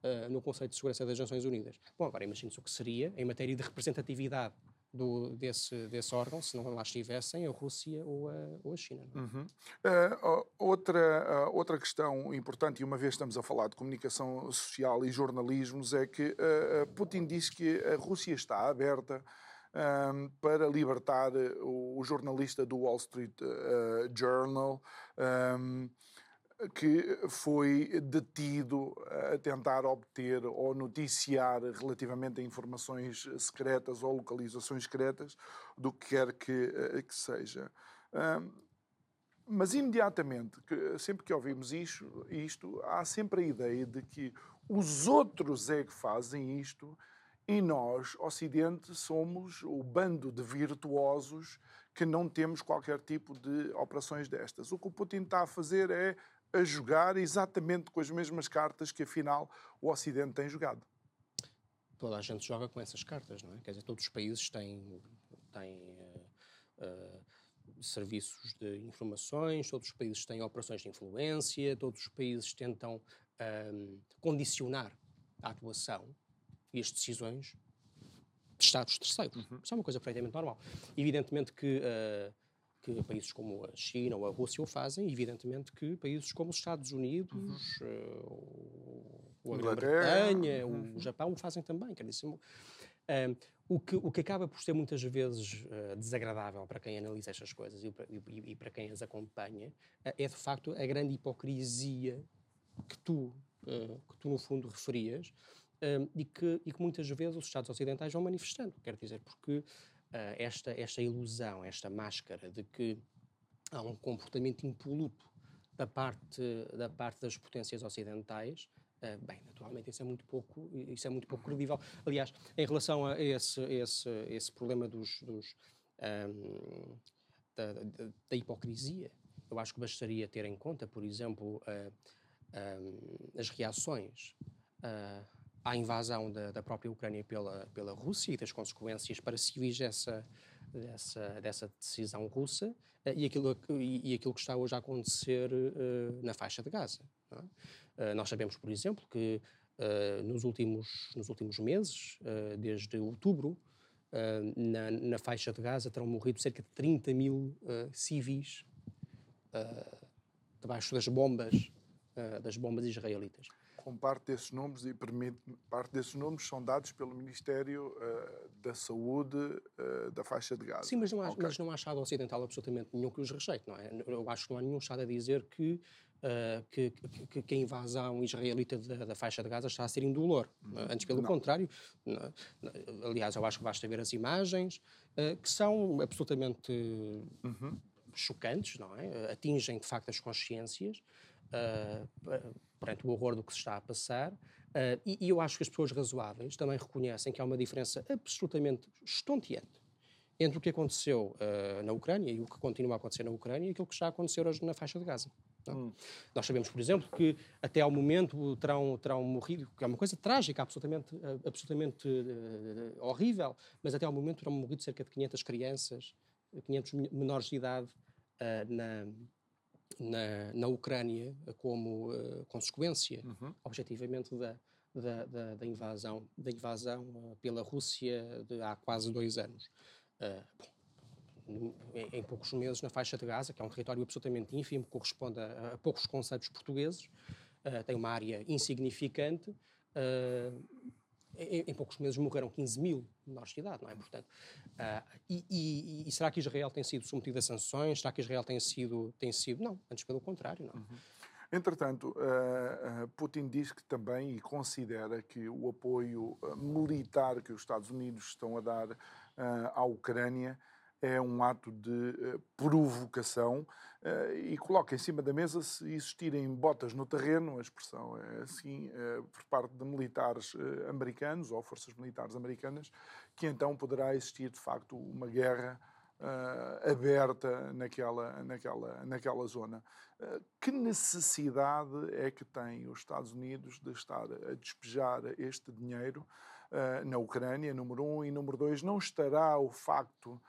uh, no conceito de segurança das Nações Unidas. Bom, agora imagine-se o que seria em matéria de representatividade do, desse, desse órgão, se não lá estivessem a Rússia ou a, ou a China. É? Uhum. Uh, outra, uh, outra questão importante, e uma vez estamos a falar de comunicação social e jornalismos, é que uh, Putin diz que a Rússia está aberta para libertar o, jornalista do Wall Street Journal. Que foi detido a tentar obter ou noticiar relativamente a informações secretas ou localizações secretas, do que quer que, eh, que seja. mas imediatamente, sempre que ouvimos isto, isto, há sempre a ideia de que os outros é que fazem isto e nós, Ocidente, somos o bando de virtuosos que não temos qualquer tipo de operações destas. O que o Putin está a fazer é a jogar exatamente com as mesmas cartas que, afinal, o Ocidente tem jogado. Toda a gente joga com essas cartas, não é? Quer dizer, todos os países têm, têm uh, uh, serviços de informações, todos os países têm operações de influência, todos os países tentam uh, condicionar a atuação e as decisões de Estados terceiros. Uhum. Isso é uma coisa perfeitamente normal. Evidentemente que, uh, que países como a China ou a Rússia o fazem, evidentemente que países como os Estados Unidos, uhum. uh, ou a Grã-Bretanha, uhum. o Japão o fazem também. Quer dizer, uh, o, que, o que acaba por ser muitas vezes desagradável para quem analisa estas coisas e, e, e para quem as acompanha é de facto a grande hipocrisia que tu, que tu no fundo referias, um, e, que, e que muitas vezes os Estados Ocidentais vão manifestando. Quero dizer, porque uh, esta, esta ilusão, esta máscara de que há um comportamento impoluto da parte, da parte das potências ocidentais, uh, bem, naturalmente isso é muito pouco, isso é muito pouco credível. Aliás, em relação a esse, esse, esse problema dos, dos um, da, da, da, hipocrisia, eu acho que bastaria ter em conta, por exemplo, uh, um, as reações uh, à invasão da, da, própria Ucrânia pela, pela Rússia e das consequências para civis dessa, dessa, dessa decisão russa uh, e, aquilo, e, e, aquilo que está hoje a acontecer uh, na faixa de Gaza. É? Uh, nós sabemos, por exemplo, que nos, últimos, nos últimos meses, desde outubro, na, na, faixa de Gaza terão morrido cerca de 30 mil civis debaixo das bombas, das bombas israelitas com parte desses números e permite parte desses números são dados pelo Ministério uh, da Saúde uh, da faixa de Gaza. Sim, mas não, há, okay. mas não há Estado ocidental absolutamente nenhum que os rejeite, não é? Eu acho que não há nenhum Estado a dizer que, uh, que, que, que, a invasão israelita da, da, faixa de Gaza está a ser indolor. Uhum. Antes, pelo não. contrário. Não, aliás, eu acho que basta ver as imagens, que são absolutamente uhum. chocantes, não é? Atingem, de facto, as consciências uh, perante o horror do que se está a passar. Uh, e, e, eu acho que as pessoas razoáveis também reconhecem que há uma diferença absolutamente estonteante entre o que aconteceu uh, na Ucrânia e o que continua a acontecer na Ucrânia e aquilo que está a acontecer hoje na faixa de Gaza. É? Hum. Nós sabemos, por exemplo, que até ao momento terão, terão morrido, que é uma coisa trágica, absolutamente, absolutamente uh, horrível, mas até ao momento terão morrido cerca de 500 crianças, 500 menores de idade uh, na, na, na Ucrânia como uh, consequência, uhum. objetivamente, da, da, da, da, invasão, da invasão uh, pela Rússia de há quase dois anos. Uh, bom, em, em, poucos meses, na faixa de Gaza, que é um território absolutamente ínfimo, corresponde a, a poucos conceitos portugueses, tem uma área insignificante em, em, poucos meses morreram 15 mil menores de idade, não é? Portanto, uh, e, e, e, será que Israel tem sido submetido a sanções? Será que Israel tem sido, tem sido? Não, antes pelo contrário, não. Uhum. Entretanto, uh, uh, Putin diz que também e considera que o apoio militar que os Estados Unidos estão a dar à Ucrânia é um ato de uh, provocação uh, e coloca em cima da mesa se existirem botas no terreno, a expressão é assim, uh, por parte de militares americanos ou forças militares americanas, que então poderá existir de facto uma guerra aberta naquela, naquela, naquela zona. que necessidade é que tem os Estados Unidos de estar a despejar este dinheiro na Ucrânia, número um, e número dois, não estará o facto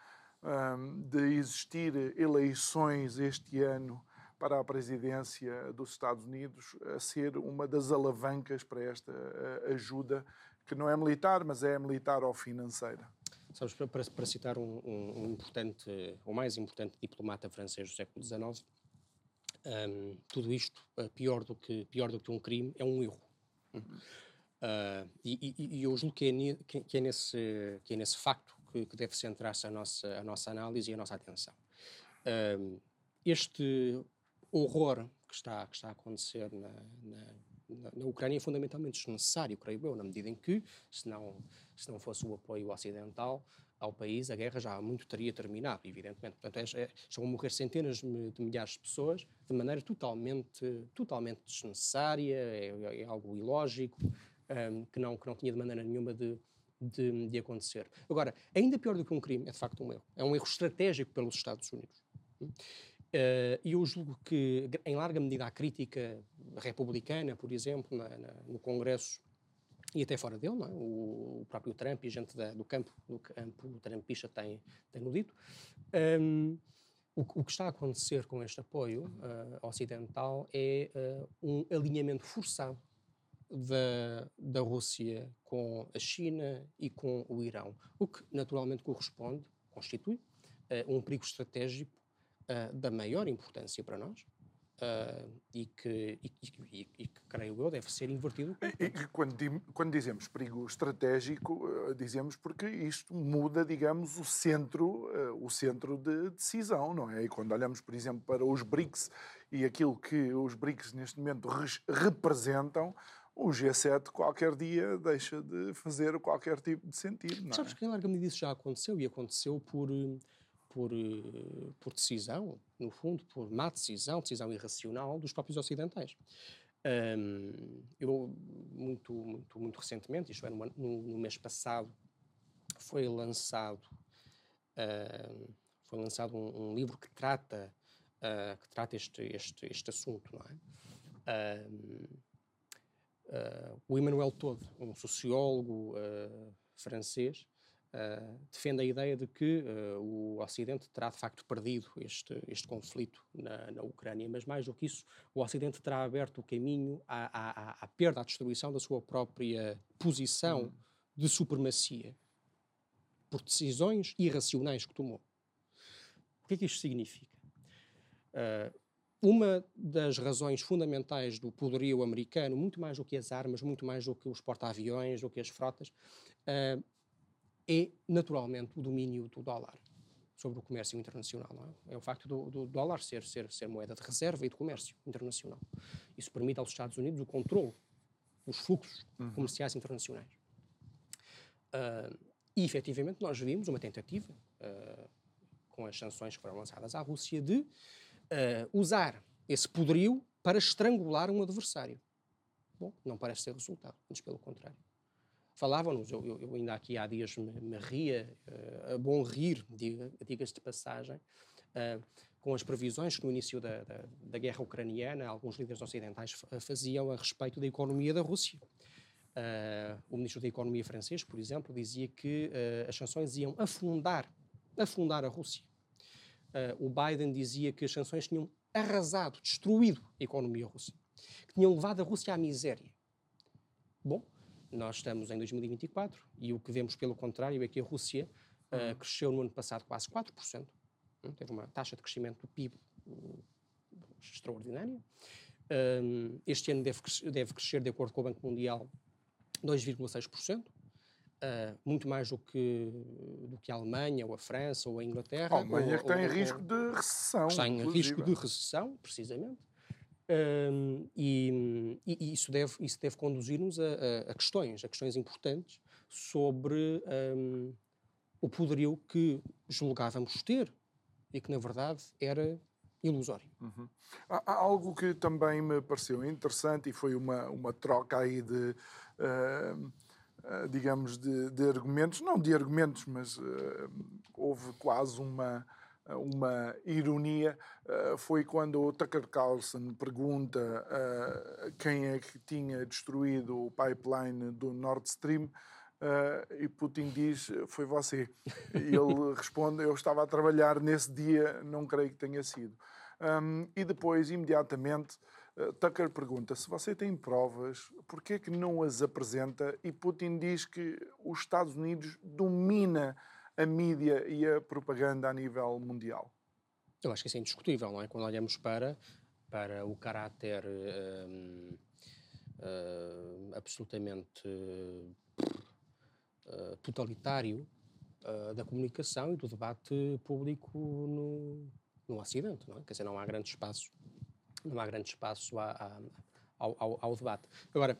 de existir eleições este ano para a presidência dos Estados Unidos a ser uma das alavancas para esta ajuda, que não é militar, mas é militar ou financeira. Sabes, para, para, citar um, um, um, importante, o mais importante diplomata francês do século XIX, um, tudo isto, uh, pior, do que, pior do que um crime, é um erro. Uh, e, e, e, eu julgo que é, que, é nesse, que é nesse facto que, que deve centrar-se a nossa, a nossa análise e a nossa atenção. Um, este horror que está, que está a acontecer na, na, na, Ucrânia é fundamentalmente desnecessário, creio eu, na medida em que, se não, se não fosse o apoio ocidental ao país, a guerra já há muito teria terminado, evidentemente. Portanto, é, é, estão a morrer centenas de milhares de pessoas de maneira totalmente, totalmente desnecessária, é, é algo ilógico, um, que, não, que não tinha de maneira nenhuma de, de, de, acontecer. Agora, ainda pior do que um crime, é de facto um erro. É um erro estratégico pelos Estados Unidos. Uh, e eu julgo que, em larga medida, a crítica republicana, por exemplo, na, na, no Congresso e até fora dele, é? o, o, próprio Trump e gente da, do campo, do campo trumpista tem, tem no dito. Um, o, o, que está a acontecer com este apoio uh, ocidental é uh, um alinhamento forçado da, da Rússia com a China e com o Irão, o que naturalmente corresponde, constitui, uh, um perigo estratégico uh, da maior importância para nós, Uh, e, que, e, e, e, que, creio eu, deve ser invertido. E, quando, quando, dizemos perigo estratégico, dizemos porque isto muda, digamos, o centro, o centro de decisão, não é? E quando olhamos, por exemplo, para os BRICS e aquilo que os BRICS neste momento representam, o G7 qualquer dia deixa de fazer qualquer tipo de sentido. Não é? Sabes que em larga medida isso já aconteceu e aconteceu por por, eh, por decisão, no fundo, por má decisão, decisão irracional dos próprios ocidentais. Um, eu, muito, muito, muito recentemente, isto é, no, no mês passado, foi lançado, uh, foi lançado um, um, livro que trata, uh, que trata este, este, este assunto, não é? Uh, o Emmanuel Todd, um sociólogo francês, Uh, defende a ideia de que uh, o Ocidente terá de facto perdido este, este conflito na, na, Ucrânia, mas mais do que isso, o Ocidente terá aberto o caminho à, à, à perda, à destruição da sua própria posição uhum. de supremacia por decisões irracionais que tomou. O que é que isto significa? Uh, uma das razões fundamentais do poderio americano, muito mais do que as armas, muito mais do que os porta-aviões, do que as frotas, uh, é naturalmente o domínio do dólar sobre o comércio internacional. É? é? o facto do, do, dólar ser, ser, ser moeda de reserva e de comércio internacional. Isso permite aos Estados Unidos o controle dos fluxos uhum. comerciais internacionais. Uh, e, efetivamente, nós vimos uma tentativa, uh, com as sanções que foram lançadas à Rússia, de uh, usar esse poderio para estrangular um adversário. Bom, não parece ter resultado, antes pelo contrário falavam-nos, eu, eu, ainda aqui há dias me, me ria, uh, a bom rir, diga-se de passagem, uh, com as previsões que no início da, da, da, guerra ucraniana alguns líderes ocidentais faziam a respeito da economia da Rússia. Uh, o ministro da Economia francês, por exemplo, dizia que as sanções iam afundar, afundar a Rússia. O Biden dizia que as sanções tinham arrasado, destruído a economia russa, que tinham levado a Rússia à miséria. Bom, nós estamos em 2024 e o que vemos, pelo contrário, é que a Rússia uh, cresceu no ano passado quase 4%. Hum, teve uma taxa de crescimento do PIB uh, extraordinária. Um, este ano deve, deve crescer, de acordo com o Banco Mundial, 2,6%. Uh, muito mais do que, do que a Alemanha, ou a França, ou a Inglaterra. A Alemanha ou, que tem ou, risco ou, de recessão. Está em risco de recessão, precisamente. E, e, isso deve, isso deve conduzir-nos a, a, a, questões, a questões importantes sobre um, o poderio que julgávamos ter e que, na verdade, era ilusório. Uhum. Há, há, algo que também me pareceu interessante e foi uma, uma troca aí de, uh, digamos, de, de, argumentos, não de argumentos, mas uh, houve quase uma uma ironia uh, foi quando o Tucker Carlson pergunta uh, quem é que tinha destruído o pipeline do Nord Stream e Putin diz foi você. E ele responde eu estava a trabalhar nesse dia, não creio que tenha sido. Um, e depois, imediatamente, Tucker pergunta se você tem provas, por que é que não as apresenta? E Putin diz que os Estados Unidos domina a mídia e a propaganda a nível mundial? Eu acho que isso é indiscutível, não é? Quando olhamos para, para o caráter hum, hum, absolutamente uh, totalitário uh, da comunicação e do debate público no, no Ocidente, não é? Quer dizer, não há grande espaço, não há grande espaço ao, ao, ao debate. Agora,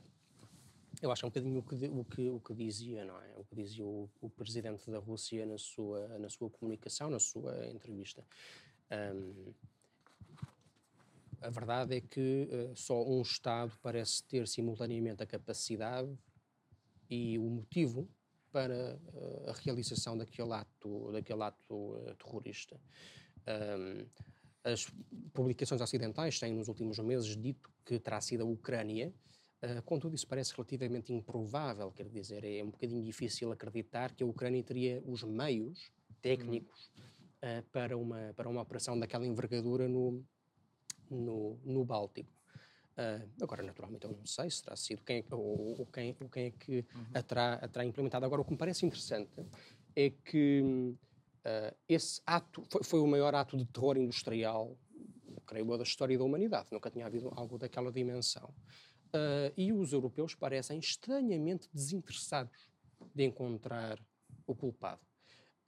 eu acho que é um bocadinho o que, o que, o que dizia, não é? O que dizia o, o presidente da Rússia na sua, na sua comunicação, na sua entrevista. Um, a verdade é que uh, só um Estado parece ter simultaneamente a capacidade e o motivo para uh, a realização daquele ato, daquele ato uh, terrorista. Um, as publicações ocidentais têm nos últimos meses dito que terá sido a Ucrânia Uh, contudo, isso parece relativamente improvável, quer dizer, é um bocadinho difícil acreditar que a Ucrânia teria os meios técnicos uh, para, uma, para uma operação daquela envergadura no, no, no Báltico. Uh, agora, naturalmente, eu não sei se terá sido quem, ou, ou quem, ou quem é que uhum. a, terá, a terá implementado. Agora, o que me parece interessante é que uh, esse ato foi, foi, o maior ato de terror industrial, creio eu, da história da humanidade. Nunca tinha havido algo daquela dimensão. Uh, e os europeus parecem estranhamente desinteressados de encontrar o culpado.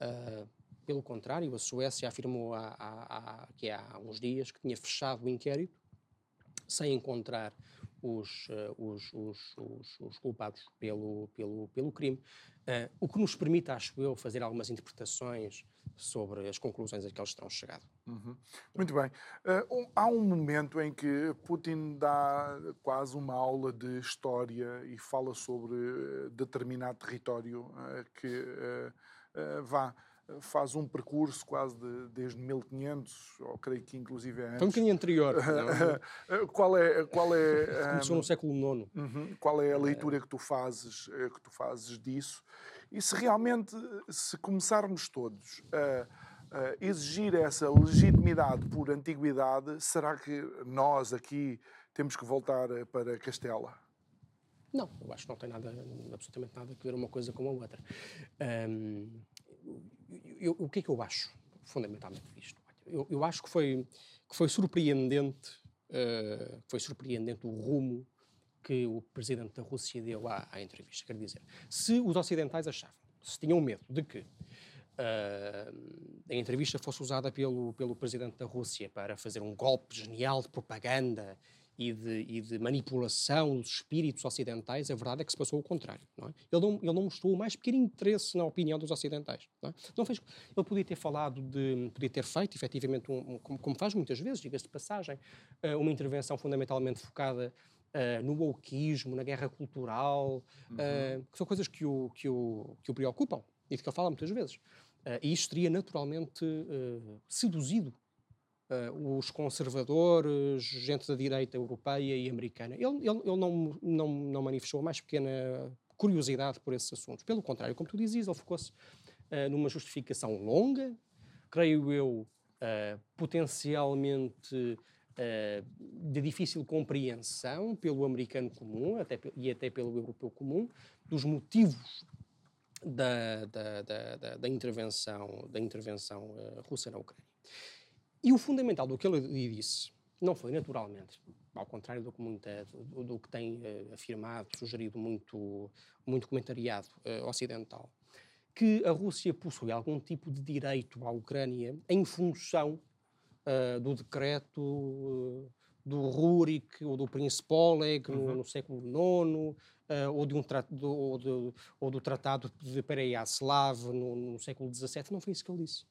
Uh, pelo contrário, a Suécia afirmou há, há, há, que há uns dias que tinha fechado o inquérito sem encontrar os, uh, os, os, os, culpados pelo, pelo, pelo crime. Uh, o que nos permite, acho eu, fazer algumas interpretações sobre as conclusões a que eles terão chegado. Uhum. Muito bem. Uh, um, há um momento em que Putin dá quase uma aula de história e fala sobre determinado território que vá faz um percurso quase de, desde 1500, ou creio que inclusive é antes. Foi um bocadinho anterior. qual é... Qual é Começou um, no século IX. Uhum, qual é a leitura que tu, fazes, eh, que tu fazes disso? E se realmente, se começarmos todos a, a exigir essa legitimidade por antiguidade, será que nós aqui temos que voltar para Castela? Não, eu acho que não tem nada, absolutamente nada a ver uma coisa com a outra. Um, eu, o que é que eu acho, fundamentalmente, disto? Eu, eu acho que foi, que foi surpreendente, uh, foi surpreendente o rumo que o presidente da Rússia deu à, à entrevista. Quer dizer, se os ocidentais achavam, se tinham medo de que uh, a entrevista fosse usada pelo, pelo presidente da Rússia para fazer um golpe genial de propaganda e de, e de, manipulação dos espíritos ocidentais, a verdade é que se passou o contrário. Não é? ele, não, ele não mostrou o mais pequeno interesse na opinião dos ocidentais. Não, é? não fez, ele podia ter falado de. podia ter feito, efetivamente, um, um, como, como, faz muitas vezes, diga-se de passagem, uh, uma intervenção fundamentalmente focada Uh, no wokeismo, na guerra cultural, uhum. uh, que são coisas que o, que, o, que o preocupam e de que ele fala muitas vezes. Uh, e isto teria naturalmente seduzido uh, os conservadores, gente da direita europeia e americana. Ele, ele, ele não, não, não manifestou a mais pequena curiosidade por esses assuntos. Pelo contrário, como tu dizias, ele focou-se uh, numa justificação longa, creio eu, uh, potencialmente de difícil compreensão pelo americano comum até, e até pelo europeu comum, dos motivos da, da, da, da intervenção, da intervenção russa na Ucrânia. E o fundamental do que ele disse não foi naturalmente, ao contrário do que, muita, do, do que tem uh, afirmado, sugerido muito, muito comentariado uh, ocidental, que a Rússia possui algum tipo de direito à Ucrânia em função uh, do decreto do Rurik ou do Príncipe Oleg uhum. no, no, século IX, ou, de um do, ou, de, ou, do Tratado de Pereyaslav no, no século XVII. Não foi isso que ele disse.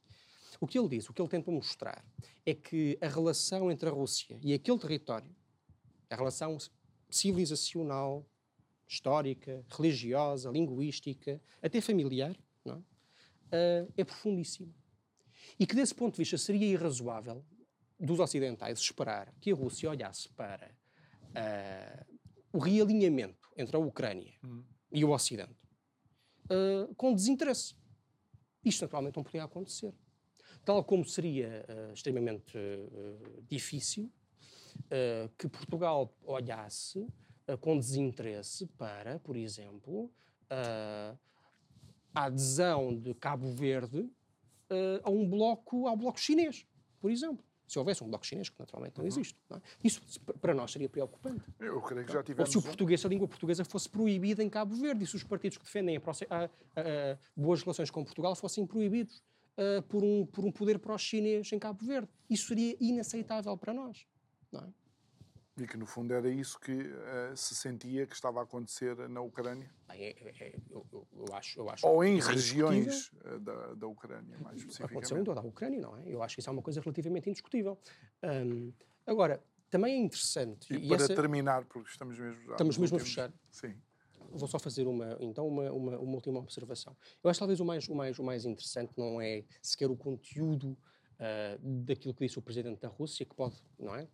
O que ele diz, o que ele tenta mostrar, é que a relação entre a Rússia e aquele território, a relação civilizacional, histórica, religiosa, linguística, até familiar, não é? Uh, é profundíssima. E que, desse ponto de vista, seria irrazoável dos ocidentais esperar que a Rússia olhasse para uh, o realinhamento entre a Ucrânia hum. e o Ocidente uh, com desinteresse. Isto, naturalmente, não poderia acontecer tal como seria uh, extremamente uh, difícil uh, que Portugal olhasse com desinteresse para, por exemplo, a adesão de Cabo Verde a um bloco, ao bloco chinês, por exemplo. Se houvesse um bloco chinês, que naturalmente não uhum. existe. Não é? Isso para nós seria preocupante. Eu creio que já tivemos... Ou se o português, a língua portuguesa fosse proibida em Cabo Verde e se os partidos que defendem a, a, a, boas relações com Portugal fossem proibidos uh, por, um, por um poder pró-chinês em Cabo Verde. Isso seria inaceitável para nós. Não é? E que, no fundo, era isso que uh, se sentia que estava a acontecer na Ucrânia? Bem, é, é, é eu, eu, acho, eu acho. Ou em regiões eh, da, da Ucrânia, mais especificamente. Aconteceu em toda a Ucrânia, não é? Eu acho que isso é uma coisa relativamente indiscutível. Um, agora, também é interessante. E, e para essa... terminar, porque estamos mesmo. Estamos mesmo a fechar. Sim vou só fazer uma, então uma, uma, uma, última observação. Eu acho que talvez o mais, o, mais, o mais interessante não é sequer o conteúdo uh, daquilo que disse o presidente da Rússia, que pode, não é?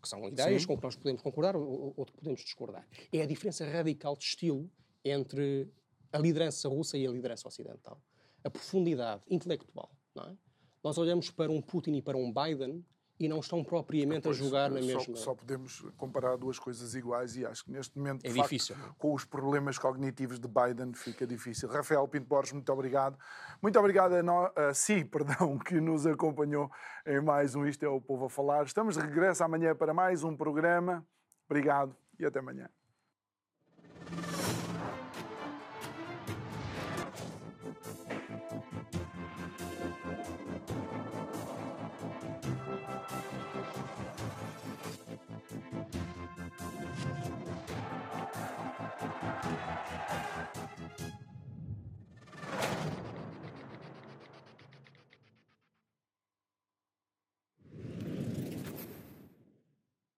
Que são ideias Sim. com que nós podemos concordar ou, ou que podemos discordar. É a diferença radical de estilo entre a liderança russa e a liderança ocidental. A profundidade intelectual, não é? Nós olhamos para um Putin e para um Biden e não estão propriamente pois, a jogar na só, mesma. Só podemos comparar duas coisas iguais e acho que neste momento, é facto, difícil. com os problemas cognitivos de Biden, fica difícil. Rafael Pinto Borges, muito obrigado. Muito obrigado a, no, a si, perdão, que nos acompanhou em mais um Isto é o Povo a Falar. Estamos de regresso amanhã para mais um programa. Obrigado e até amanhã.